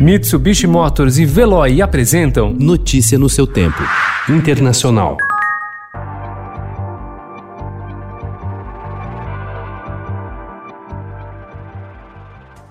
Mitsubishi Motors e Veloy apresentam Notícia no seu tempo. Internacional.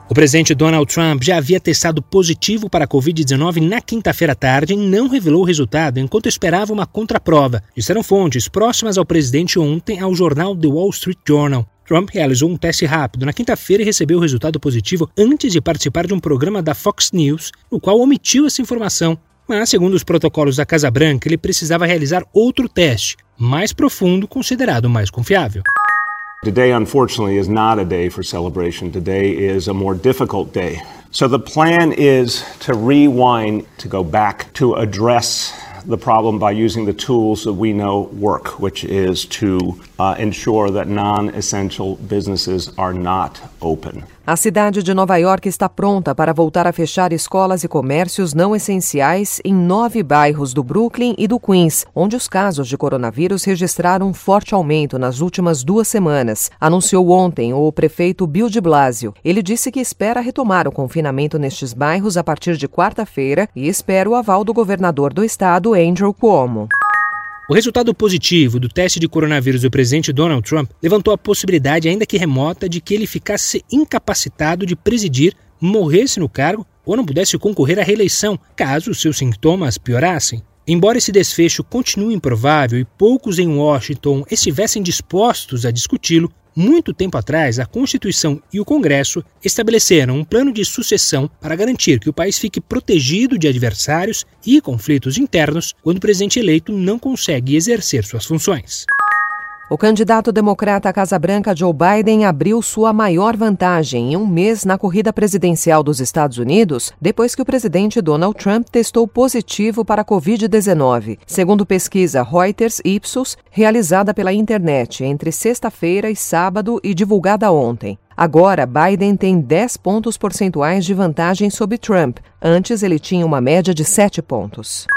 O presidente Donald Trump já havia testado positivo para a Covid-19 na quinta-feira à tarde e não revelou o resultado enquanto esperava uma contraprova, disseram fontes próximas ao presidente ontem ao jornal The Wall Street Journal. Trump realizou um teste rápido na quinta-feira e recebeu o resultado positivo antes de participar de um programa da Fox News, no qual omitiu essa informação. Mas, segundo os protocolos da Casa Branca, ele precisava realizar outro teste, mais profundo, considerado mais confiável. Today, unfortunately, is not a day for celebration. Today is a more difficult day. So the plan is to rewind, to go back, to address the problem by using the tools that we know work, which is to uh, ensure that non essential businesses are not open. A cidade de Nova York está pronta para voltar a fechar escolas e comércios não essenciais em nove bairros do Brooklyn e do Queens, onde os casos de coronavírus registraram um forte aumento nas últimas duas semanas, anunciou ontem o prefeito Bill de Blasio. Ele disse que espera retomar o confinamento nestes bairros a partir de quarta-feira e espera o aval do governador do estado, Andrew Cuomo. O resultado positivo do teste de coronavírus do presidente Donald Trump levantou a possibilidade, ainda que remota, de que ele ficasse incapacitado de presidir, morresse no cargo ou não pudesse concorrer à reeleição, caso seus sintomas piorassem. Embora esse desfecho continue improvável e poucos em Washington estivessem dispostos a discuti-lo, muito tempo atrás, a Constituição e o Congresso estabeleceram um plano de sucessão para garantir que o país fique protegido de adversários e conflitos internos quando o presidente eleito não consegue exercer suas funções. O candidato democrata à Casa Branca, Joe Biden, abriu sua maior vantagem em um mês na corrida presidencial dos Estados Unidos, depois que o presidente Donald Trump testou positivo para a Covid-19, segundo pesquisa Reuters Ipsos, realizada pela internet entre sexta-feira e sábado e divulgada ontem. Agora, Biden tem 10 pontos percentuais de vantagem sobre Trump. Antes, ele tinha uma média de 7 pontos.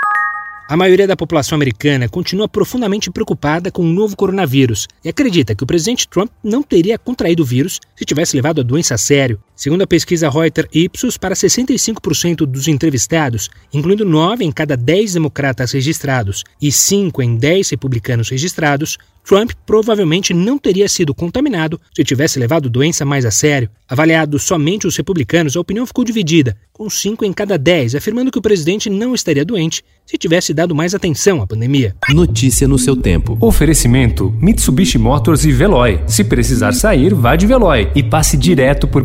A maioria da população americana continua profundamente preocupada com o novo coronavírus e acredita que o presidente Trump não teria contraído o vírus se tivesse levado a doença a sério. Segundo a pesquisa Reuters Ipsos, para 65% dos entrevistados, incluindo 9 em cada 10 democratas registrados e 5 em 10 republicanos registrados, Trump provavelmente não teria sido contaminado se tivesse levado doença mais a sério. Avaliado somente os republicanos, a opinião ficou dividida, com 5 em cada 10 afirmando que o presidente não estaria doente se tivesse dado mais atenção à pandemia. Notícia no seu tempo. Oferecimento: Mitsubishi Motors e Veloy. Se precisar sair, vá de Veloy e passe direto por